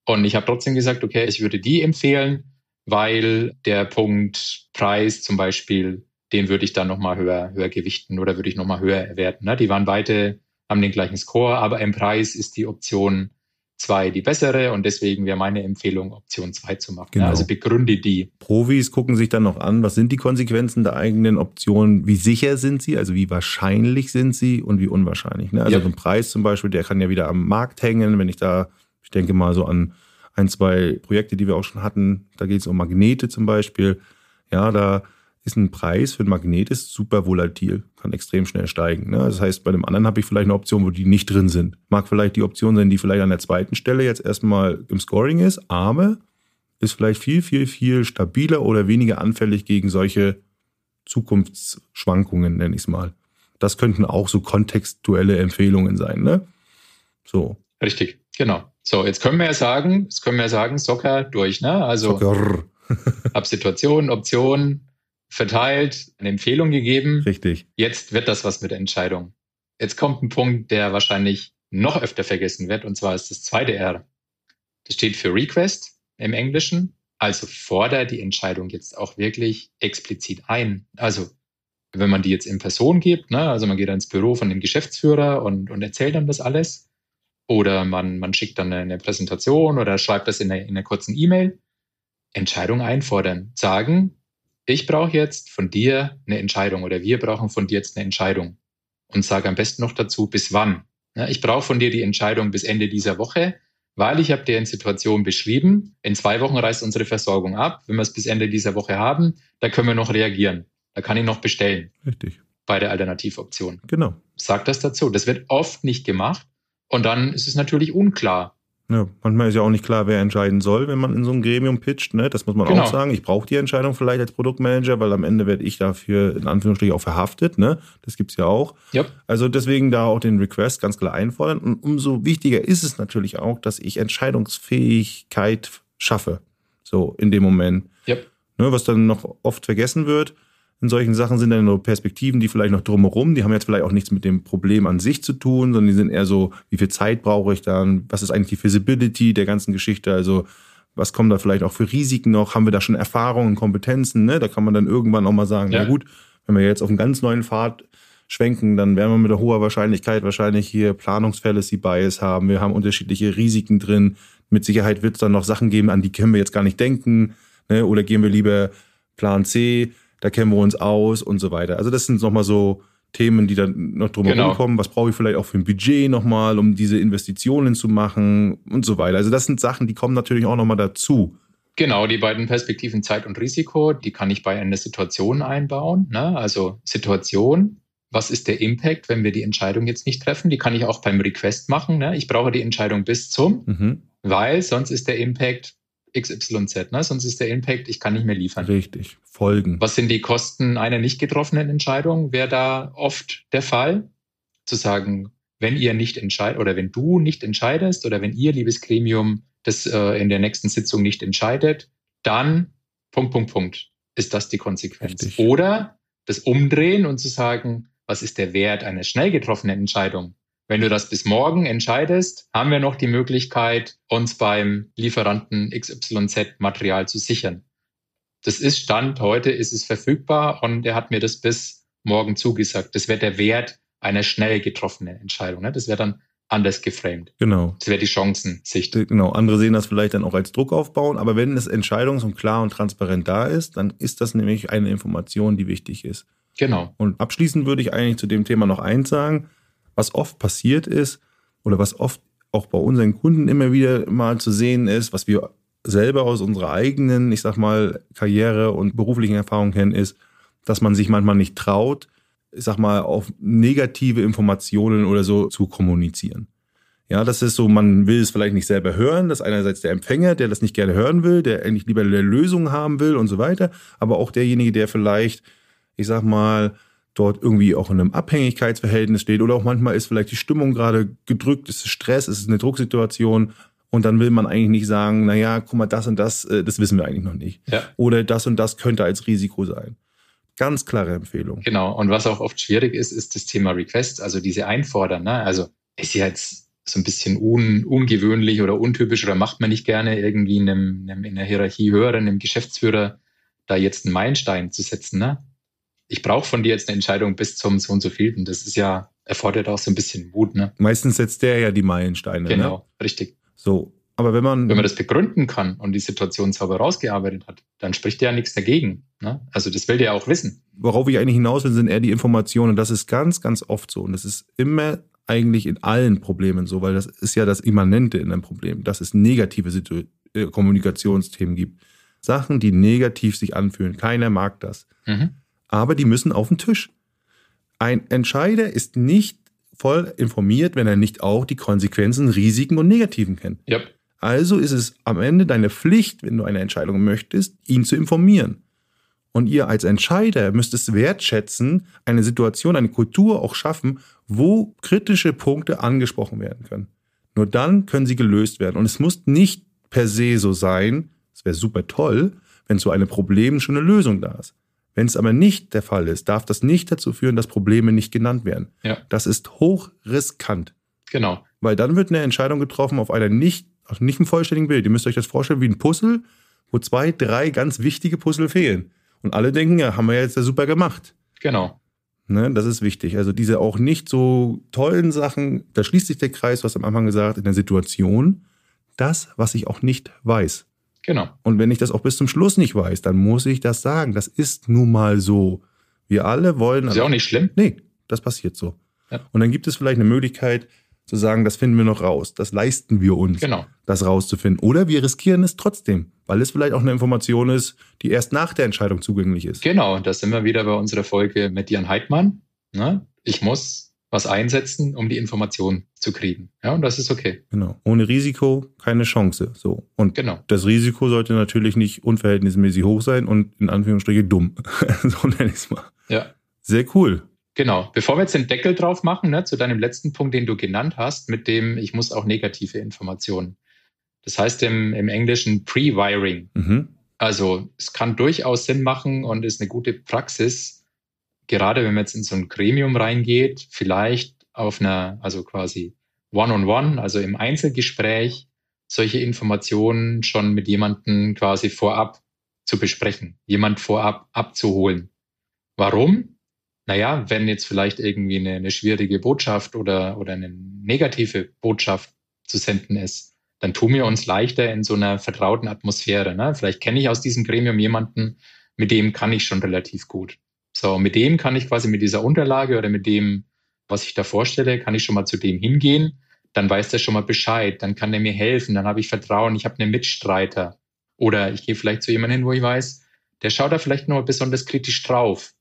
Und ich habe trotzdem gesagt, okay, ich würde die empfehlen, weil der Punkt Preis zum Beispiel, den würde ich dann nochmal höher, höher gewichten oder würde ich nochmal höher erwerten. Ne? Die waren beide, haben den gleichen Score, aber im Preis ist die Option 2 die bessere und deswegen wäre meine Empfehlung, Option 2 zu machen. Genau. Also begründe die. Profis gucken sich dann noch an, was sind die Konsequenzen der eigenen Option, wie sicher sind sie, also wie wahrscheinlich sind sie und wie unwahrscheinlich. Ne? Also ja. so ein Preis zum Beispiel, der kann ja wieder am Markt hängen, wenn ich da, ich denke mal so an ein, zwei Projekte, die wir auch schon hatten, da geht es um Magnete zum Beispiel. Ja, da ist ein Preis für ein Magnet ist super volatil, kann extrem schnell steigen. Ne? Das heißt, bei dem anderen habe ich vielleicht eine Option, wo die nicht drin sind. Mag vielleicht die Option sein, die vielleicht an der zweiten Stelle jetzt erstmal im Scoring ist, aber ist vielleicht viel, viel, viel stabiler oder weniger anfällig gegen solche Zukunftsschwankungen, nenne ich es mal. Das könnten auch so kontextuelle Empfehlungen sein, ne? So. Richtig, genau. So, jetzt können wir ja sagen, jetzt können wir ja sagen, Socker durch, ne? Also Socker. ab Situation, Option, verteilt, eine Empfehlung gegeben. Richtig. Jetzt wird das was mit der Entscheidung. Jetzt kommt ein Punkt, der wahrscheinlich noch öfter vergessen wird, und zwar ist das zweite R. Das steht für Request im Englischen. Also fordere die Entscheidung jetzt auch wirklich explizit ein. Also wenn man die jetzt in Person gibt, ne, also man geht ins Büro von dem Geschäftsführer und, und erzählt dann das alles, oder man, man schickt dann eine, eine Präsentation oder schreibt das in einer, in einer kurzen E-Mail, Entscheidung einfordern. Sagen, ich brauche jetzt von dir eine Entscheidung oder wir brauchen von dir jetzt eine Entscheidung. Und sage am besten noch dazu, bis wann. Ich brauche von dir die Entscheidung bis Ende dieser Woche, weil ich habe dir eine Situation beschrieben. In zwei Wochen reißt unsere Versorgung ab. Wenn wir es bis Ende dieser Woche haben, da können wir noch reagieren. Da kann ich noch bestellen. Richtig. Bei der Alternativoption. Genau. Sag das dazu. Das wird oft nicht gemacht. Und dann ist es natürlich unklar. Ja, manchmal ist ja auch nicht klar, wer entscheiden soll, wenn man in so einem Gremium pitcht. Ne? Das muss man genau. auch sagen. Ich brauche die Entscheidung vielleicht als Produktmanager, weil am Ende werde ich dafür in Anführungsstrichen auch verhaftet. Ne? Das gibt's ja auch. Yep. Also deswegen da auch den Request ganz klar einfordern. Und umso wichtiger ist es natürlich auch, dass ich Entscheidungsfähigkeit schaffe. So in dem Moment. Yep. Ne, was dann noch oft vergessen wird in solchen Sachen sind dann nur Perspektiven, die vielleicht noch drumherum, die haben jetzt vielleicht auch nichts mit dem Problem an sich zu tun, sondern die sind eher so, wie viel Zeit brauche ich dann, was ist eigentlich die Feasibility der ganzen Geschichte, also was kommen da vielleicht auch für Risiken noch, haben wir da schon Erfahrungen, Kompetenzen, ne? da kann man dann irgendwann auch mal sagen, ja. na gut, wenn wir jetzt auf einen ganz neuen Pfad schwenken, dann werden wir mit hoher Wahrscheinlichkeit wahrscheinlich hier Planungsfallacy Bias haben, wir haben unterschiedliche Risiken drin, mit Sicherheit wird es dann noch Sachen geben, an die können wir jetzt gar nicht denken, ne? oder gehen wir lieber Plan C, da kennen wir uns aus und so weiter. Also das sind nochmal so Themen, die dann noch drumherum genau. kommen. Was brauche ich vielleicht auch für ein Budget nochmal, um diese Investitionen zu machen und so weiter. Also das sind Sachen, die kommen natürlich auch nochmal dazu. Genau, die beiden Perspektiven Zeit und Risiko, die kann ich bei einer Situation einbauen. Ne? Also Situation, was ist der Impact, wenn wir die Entscheidung jetzt nicht treffen? Die kann ich auch beim Request machen. Ne? Ich brauche die Entscheidung bis zum, mhm. weil sonst ist der Impact XYZ, ne? sonst ist der Impact, ich kann nicht mehr liefern. Richtig, folgen. Was sind die Kosten einer nicht getroffenen Entscheidung? Wäre da oft der Fall, zu sagen, wenn ihr nicht entscheidet oder wenn du nicht entscheidest oder wenn ihr, liebes Gremium, das äh, in der nächsten Sitzung nicht entscheidet, dann Punkt, Punkt, Punkt. Ist das die Konsequenz? Richtig. Oder das Umdrehen und zu sagen, was ist der Wert einer schnell getroffenen Entscheidung? Wenn du das bis morgen entscheidest, haben wir noch die Möglichkeit, uns beim Lieferanten XYZ Material zu sichern. Das ist Stand, heute ist es verfügbar und er hat mir das bis morgen zugesagt. Das wäre der Wert einer schnell getroffenen Entscheidung. Ne? Das wäre dann anders geframed. Genau. Das wäre die Chancensicht. Genau. Andere sehen das vielleicht dann auch als Druck aufbauen, aber wenn es entscheidungs- und klar und transparent da ist, dann ist das nämlich eine Information, die wichtig ist. Genau. Und abschließend würde ich eigentlich zu dem Thema noch eins sagen, was oft passiert ist oder was oft auch bei unseren Kunden immer wieder mal zu sehen ist, was wir selber aus unserer eigenen, ich sag mal, Karriere und beruflichen Erfahrung kennen, ist, dass man sich manchmal nicht traut, ich sag mal, auf negative Informationen oder so zu kommunizieren. Ja, das ist so, man will es vielleicht nicht selber hören. Das ist einerseits der Empfänger, der das nicht gerne hören will, der eigentlich lieber eine Lösung haben will und so weiter. Aber auch derjenige, der vielleicht, ich sag mal, dort irgendwie auch in einem Abhängigkeitsverhältnis steht oder auch manchmal ist vielleicht die Stimmung gerade gedrückt, es ist Stress, es ist eine Drucksituation und dann will man eigentlich nicht sagen, naja, guck mal, das und das, äh, das wissen wir eigentlich noch nicht. Ja. Oder das und das könnte als Risiko sein. Ganz klare Empfehlung. Genau. Und was auch oft schwierig ist, ist das Thema Request, also diese Einfordern. Ne? Also ist ja jetzt so ein bisschen un, ungewöhnlich oder untypisch oder macht man nicht gerne irgendwie in, einem, in einer Hierarchie höheren, einem Geschäftsführer da jetzt einen Meilenstein zu setzen. Ne? Ich brauche von dir jetzt eine Entscheidung bis zum so und so vielten. Das ist ja, erfordert auch so ein bisschen Mut. Ne? Meistens setzt der ja die Meilensteine. Genau, ne? richtig. So, aber wenn man. Wenn man das begründen kann und die Situation sauber rausgearbeitet hat, dann spricht ja nichts dagegen. Ne? Also das will der ja auch wissen. Worauf ich eigentlich hinaus will, sind eher die Informationen. Das ist ganz, ganz oft so. Und das ist immer eigentlich in allen Problemen so, weil das ist ja das Immanente in einem Problem, dass es negative Situ äh, Kommunikationsthemen gibt. Sachen, die negativ sich anfühlen. Keiner mag das. Mhm. Aber die müssen auf den Tisch. Ein Entscheider ist nicht voll informiert, wenn er nicht auch die Konsequenzen, Risiken und Negativen kennt. Yep. Also ist es am Ende deine Pflicht, wenn du eine Entscheidung möchtest, ihn zu informieren. Und ihr als Entscheider müsst es wertschätzen, eine Situation, eine Kultur auch schaffen, wo kritische Punkte angesprochen werden können. Nur dann können sie gelöst werden. Und es muss nicht per se so sein, es wäre super toll, wenn zu einem Problem schon eine Lösung da ist. Wenn es aber nicht der Fall ist, darf das nicht dazu führen, dass Probleme nicht genannt werden. Ja. Das ist hochriskant. Genau. Weil dann wird eine Entscheidung getroffen auf einer nicht also nicht im vollständigen Bild. Ihr müsst euch das vorstellen wie ein Puzzle, wo zwei, drei ganz wichtige Puzzle fehlen. Und alle denken, ja, haben wir jetzt ja super gemacht. Genau. Ne, das ist wichtig. Also diese auch nicht so tollen Sachen, da schließt sich der Kreis, was am Anfang gesagt, in der Situation, das, was ich auch nicht weiß. Genau. Und wenn ich das auch bis zum Schluss nicht weiß, dann muss ich das sagen. Das ist nun mal so. Wir alle wollen. Ist ja auch nicht schlimm. Nee, das passiert so. Ja. Und dann gibt es vielleicht eine Möglichkeit, zu sagen, das finden wir noch raus, das leisten wir uns, genau. das rauszufinden. Oder wir riskieren es trotzdem, weil es vielleicht auch eine Information ist, die erst nach der Entscheidung zugänglich ist. Genau, da sind wir wieder bei unserer Folge mit Jan Heidmann. Ne? Ich muss was einsetzen, um die Information zu kriegen. Ja, und das ist okay. Genau. Ohne Risiko keine Chance. So. Und genau. das Risiko sollte natürlich nicht unverhältnismäßig hoch sein und in Anführungsstrichen dumm. so nenne ich es mal. Ja. Sehr cool. Genau. Bevor wir jetzt den Deckel drauf machen, ne, zu deinem letzten Punkt, den du genannt hast, mit dem ich muss auch negative Informationen. Das heißt im, im Englischen Pre-Wiring. Mhm. Also es kann durchaus Sinn machen und ist eine gute Praxis, gerade wenn man jetzt in so ein Gremium reingeht, vielleicht auf einer, also quasi One-on-One, -on -one, also im Einzelgespräch, solche Informationen schon mit jemandem quasi vorab zu besprechen, jemand vorab abzuholen. Warum? naja, wenn jetzt vielleicht irgendwie eine, eine schwierige Botschaft oder, oder eine negative Botschaft zu senden ist, dann tun wir uns leichter in so einer vertrauten Atmosphäre. Ne? Vielleicht kenne ich aus diesem Gremium jemanden, mit dem kann ich schon relativ gut. So, mit dem kann ich quasi mit dieser Unterlage oder mit dem, was ich da vorstelle, kann ich schon mal zu dem hingehen. Dann weiß der schon mal Bescheid, dann kann der mir helfen, dann habe ich Vertrauen, ich habe einen Mitstreiter. Oder ich gehe vielleicht zu jemandem hin, wo ich weiß, der schaut da vielleicht nur besonders kritisch drauf.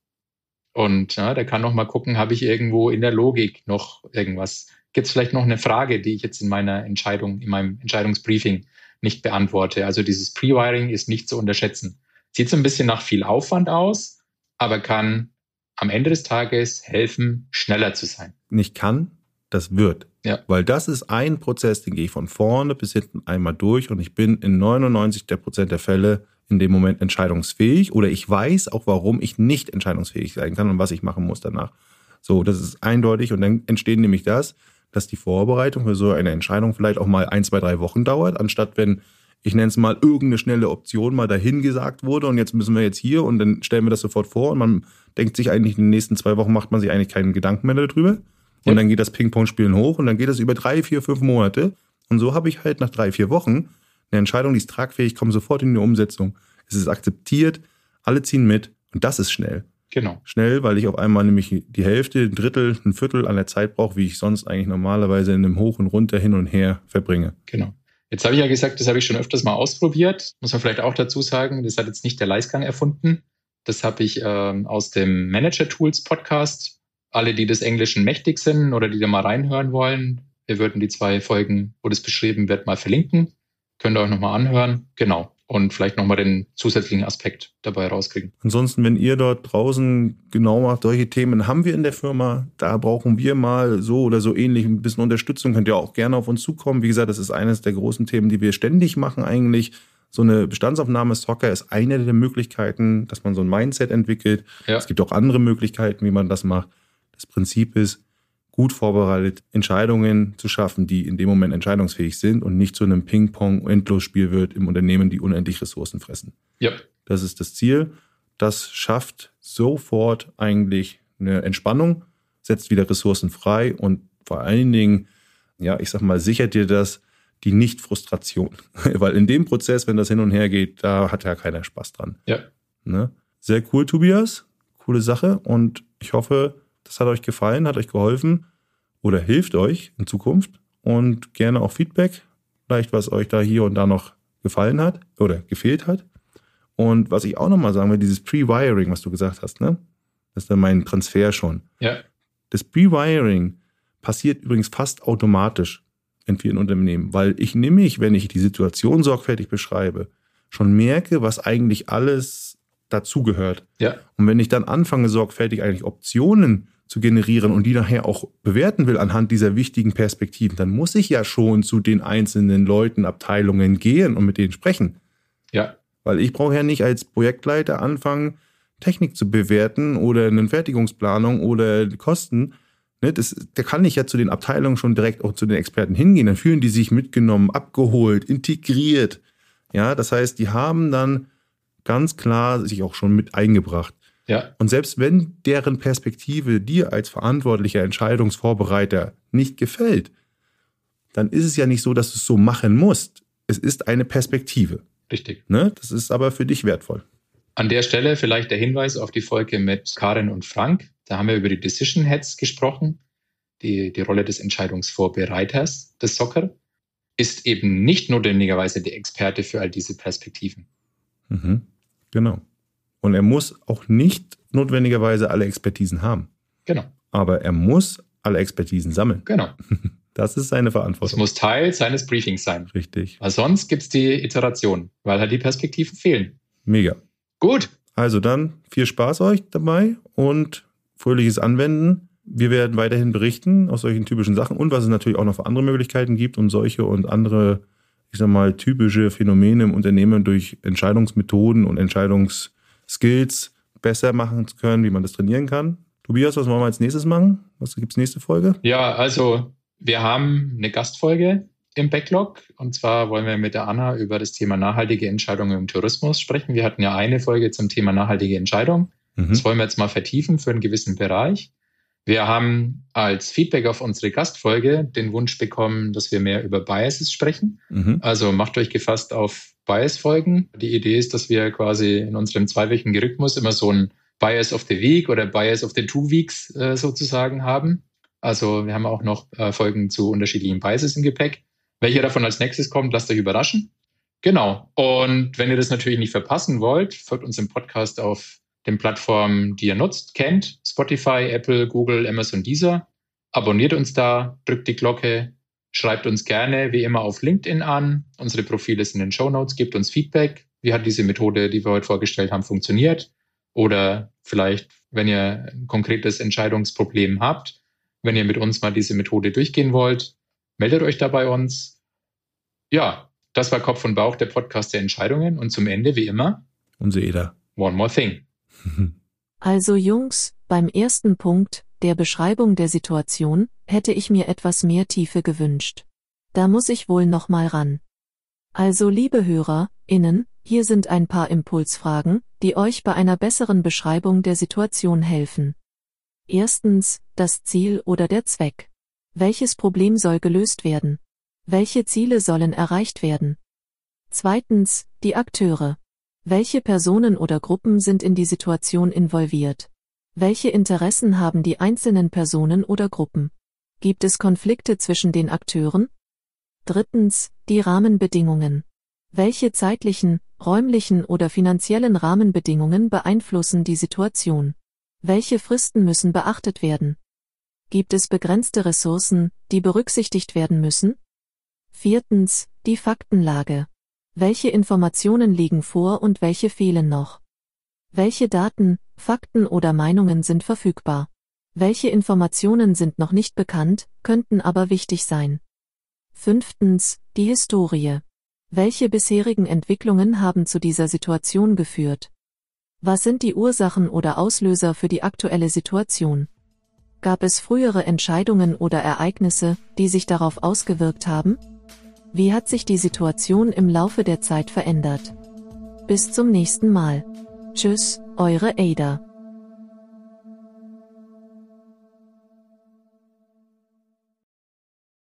Und ja, der kann noch mal gucken, habe ich irgendwo in der Logik noch irgendwas? Gibt es vielleicht noch eine Frage, die ich jetzt in meiner Entscheidung, in meinem Entscheidungsbriefing nicht beantworte? Also dieses Pre-Wiring ist nicht zu unterschätzen. Sieht so ein bisschen nach viel Aufwand aus, aber kann am Ende des Tages helfen, schneller zu sein. Nicht kann, das wird. Ja. Weil das ist ein Prozess, den gehe ich von vorne bis hinten einmal durch und ich bin in 99 der Prozent der Fälle in dem Moment entscheidungsfähig oder ich weiß auch, warum ich nicht entscheidungsfähig sein kann und was ich machen muss danach. So, das ist eindeutig und dann entsteht nämlich das, dass die Vorbereitung für so eine Entscheidung vielleicht auch mal ein, zwei, drei Wochen dauert, anstatt wenn, ich nenne es mal, irgendeine schnelle Option mal dahin gesagt wurde und jetzt müssen wir jetzt hier und dann stellen wir das sofort vor und man denkt sich eigentlich, in den nächsten zwei Wochen macht man sich eigentlich keinen Gedanken mehr darüber. Und ja. dann geht das Ping-Pong-Spielen hoch und dann geht das über drei, vier, fünf Monate. Und so habe ich halt nach drei, vier Wochen eine Entscheidung, die ist tragfähig, kommt sofort in die Umsetzung. Es ist akzeptiert, alle ziehen mit und das ist schnell. Genau. Schnell, weil ich auf einmal nämlich die Hälfte, ein Drittel, ein Viertel an der Zeit brauche, wie ich sonst eigentlich normalerweise in einem Hoch und Runter hin und her verbringe. Genau. Jetzt habe ich ja gesagt, das habe ich schon öfters mal ausprobiert. Muss man vielleicht auch dazu sagen, das hat jetzt nicht der Leisgang erfunden. Das habe ich ähm, aus dem Manager Tools Podcast. Alle, die des Englischen mächtig sind oder die da mal reinhören wollen, wir würden die zwei Folgen, wo das beschrieben wird, mal verlinken. Könnt ihr euch nochmal anhören. Genau und vielleicht nochmal den zusätzlichen Aspekt dabei rauskriegen. Ansonsten, wenn ihr dort draußen genau macht, solche Themen haben wir in der Firma, da brauchen wir mal so oder so ähnlich ein bisschen Unterstützung, könnt ihr auch gerne auf uns zukommen. Wie gesagt, das ist eines der großen Themen, die wir ständig machen eigentlich. So eine Bestandsaufnahme Soccer ist eine der Möglichkeiten, dass man so ein Mindset entwickelt. Ja. Es gibt auch andere Möglichkeiten, wie man das macht. Das Prinzip ist, gut vorbereitet Entscheidungen zu schaffen, die in dem Moment entscheidungsfähig sind und nicht zu einem Ping-Pong-Endlosspiel wird im Unternehmen, die unendlich Ressourcen fressen. Ja. Das ist das Ziel. Das schafft sofort eigentlich eine Entspannung, setzt wieder Ressourcen frei und vor allen Dingen, ja, ich sag mal, sichert dir das die Nicht-Frustration. Weil in dem Prozess, wenn das hin und her geht, da hat ja keiner Spaß dran. Ja. Ne? Sehr cool, Tobias. Coole Sache. Und ich hoffe, das hat euch gefallen, hat euch geholfen oder hilft euch in Zukunft. Und gerne auch Feedback, vielleicht was euch da hier und da noch gefallen hat oder gefehlt hat. Und was ich auch nochmal sagen will, dieses Pre-Wiring, was du gesagt hast, ne? Das ist dann mein Transfer schon. Ja. Das Pre-Wiring passiert übrigens fast automatisch in vielen Unternehmen, weil ich nämlich, wenn ich die Situation sorgfältig beschreibe, schon merke, was eigentlich alles dazugehört. Ja. Und wenn ich dann anfange, sorgfältig eigentlich Optionen zu generieren und die nachher auch bewerten will anhand dieser wichtigen Perspektiven, dann muss ich ja schon zu den einzelnen Leuten, Abteilungen gehen und mit denen sprechen. Ja. Weil ich brauche ja nicht als Projektleiter anfangen, Technik zu bewerten oder eine Fertigungsplanung oder Kosten. Ne, das, da kann ich ja zu den Abteilungen schon direkt auch zu den Experten hingehen. Dann fühlen die sich mitgenommen, abgeholt, integriert. Ja, das heißt, die haben dann ganz klar sich auch schon mit eingebracht. Ja. Und selbst wenn deren Perspektive dir als verantwortlicher Entscheidungsvorbereiter nicht gefällt, dann ist es ja nicht so, dass du es so machen musst. Es ist eine Perspektive. Richtig. Ne? Das ist aber für dich wertvoll. An der Stelle vielleicht der Hinweis auf die Folge mit Karin und Frank. Da haben wir über die Decision Heads gesprochen. Die, die Rolle des Entscheidungsvorbereiters des Soccer ist eben nicht notwendigerweise der Experte für all diese Perspektiven. Mhm. Genau. Und er muss auch nicht notwendigerweise alle Expertisen haben. Genau. Aber er muss alle Expertisen sammeln. Genau. Das ist seine Verantwortung. Das muss Teil seines Briefings sein. Richtig. Weil sonst gibt es die Iteration, weil halt die Perspektiven fehlen. Mega. Gut. Also dann viel Spaß euch dabei und fröhliches Anwenden. Wir werden weiterhin berichten aus solchen typischen Sachen und was es natürlich auch noch für andere Möglichkeiten gibt, um solche und andere, ich sag mal, typische Phänomene im Unternehmen durch Entscheidungsmethoden und Entscheidungs Skills besser machen zu können, wie man das trainieren kann. Tobias, was wollen wir als nächstes machen? Was gibt es nächste Folge? Ja, also wir haben eine Gastfolge im Backlog. Und zwar wollen wir mit der Anna über das Thema nachhaltige Entscheidungen im Tourismus sprechen. Wir hatten ja eine Folge zum Thema nachhaltige Entscheidung. Mhm. Das wollen wir jetzt mal vertiefen für einen gewissen Bereich. Wir haben als Feedback auf unsere Gastfolge den Wunsch bekommen, dass wir mehr über Biases sprechen. Mhm. Also macht euch gefasst auf Bias-Folgen. Die Idee ist, dass wir quasi in unserem zweiwöchigen Rhythmus immer so ein Bias of the Week oder Bias of the Two Weeks äh, sozusagen haben. Also wir haben auch noch äh, Folgen zu unterschiedlichen Biases im Gepäck. Welcher davon als nächstes kommt, lasst euch überraschen. Genau. Und wenn ihr das natürlich nicht verpassen wollt, folgt uns im Podcast auf den Plattformen, die ihr nutzt, kennt. Spotify, Apple, Google, Amazon, Deezer. Abonniert uns da, drückt die Glocke, Schreibt uns gerne wie immer auf LinkedIn an. Unsere Profile sind in den Show Notes. Gebt uns Feedback. Wie hat diese Methode, die wir heute vorgestellt haben, funktioniert? Oder vielleicht, wenn ihr ein konkretes Entscheidungsproblem habt, wenn ihr mit uns mal diese Methode durchgehen wollt, meldet euch da bei uns. Ja, das war Kopf und Bauch, der Podcast der Entscheidungen. Und zum Ende, wie immer, unser Eder. One more thing. Also Jungs, beim ersten Punkt, der Beschreibung der Situation, hätte ich mir etwas mehr Tiefe gewünscht. Da muss ich wohl noch mal ran. Also liebe Hörer, innen, hier sind ein paar Impulsfragen, die euch bei einer besseren Beschreibung der Situation helfen. Erstens, das Ziel oder der Zweck. Welches Problem soll gelöst werden? Welche Ziele sollen erreicht werden? Zweitens, die Akteure. Welche Personen oder Gruppen sind in die Situation involviert? Welche Interessen haben die einzelnen Personen oder Gruppen? Gibt es Konflikte zwischen den Akteuren? Drittens, die Rahmenbedingungen. Welche zeitlichen, räumlichen oder finanziellen Rahmenbedingungen beeinflussen die Situation? Welche Fristen müssen beachtet werden? Gibt es begrenzte Ressourcen, die berücksichtigt werden müssen? Viertens, die Faktenlage. Welche Informationen liegen vor und welche fehlen noch? Welche Daten, Fakten oder Meinungen sind verfügbar? Welche Informationen sind noch nicht bekannt, könnten aber wichtig sein? Fünftens, die Historie. Welche bisherigen Entwicklungen haben zu dieser Situation geführt? Was sind die Ursachen oder Auslöser für die aktuelle Situation? Gab es frühere Entscheidungen oder Ereignisse, die sich darauf ausgewirkt haben? Wie hat sich die Situation im Laufe der Zeit verändert? Bis zum nächsten Mal. Tschüss, eure Ada.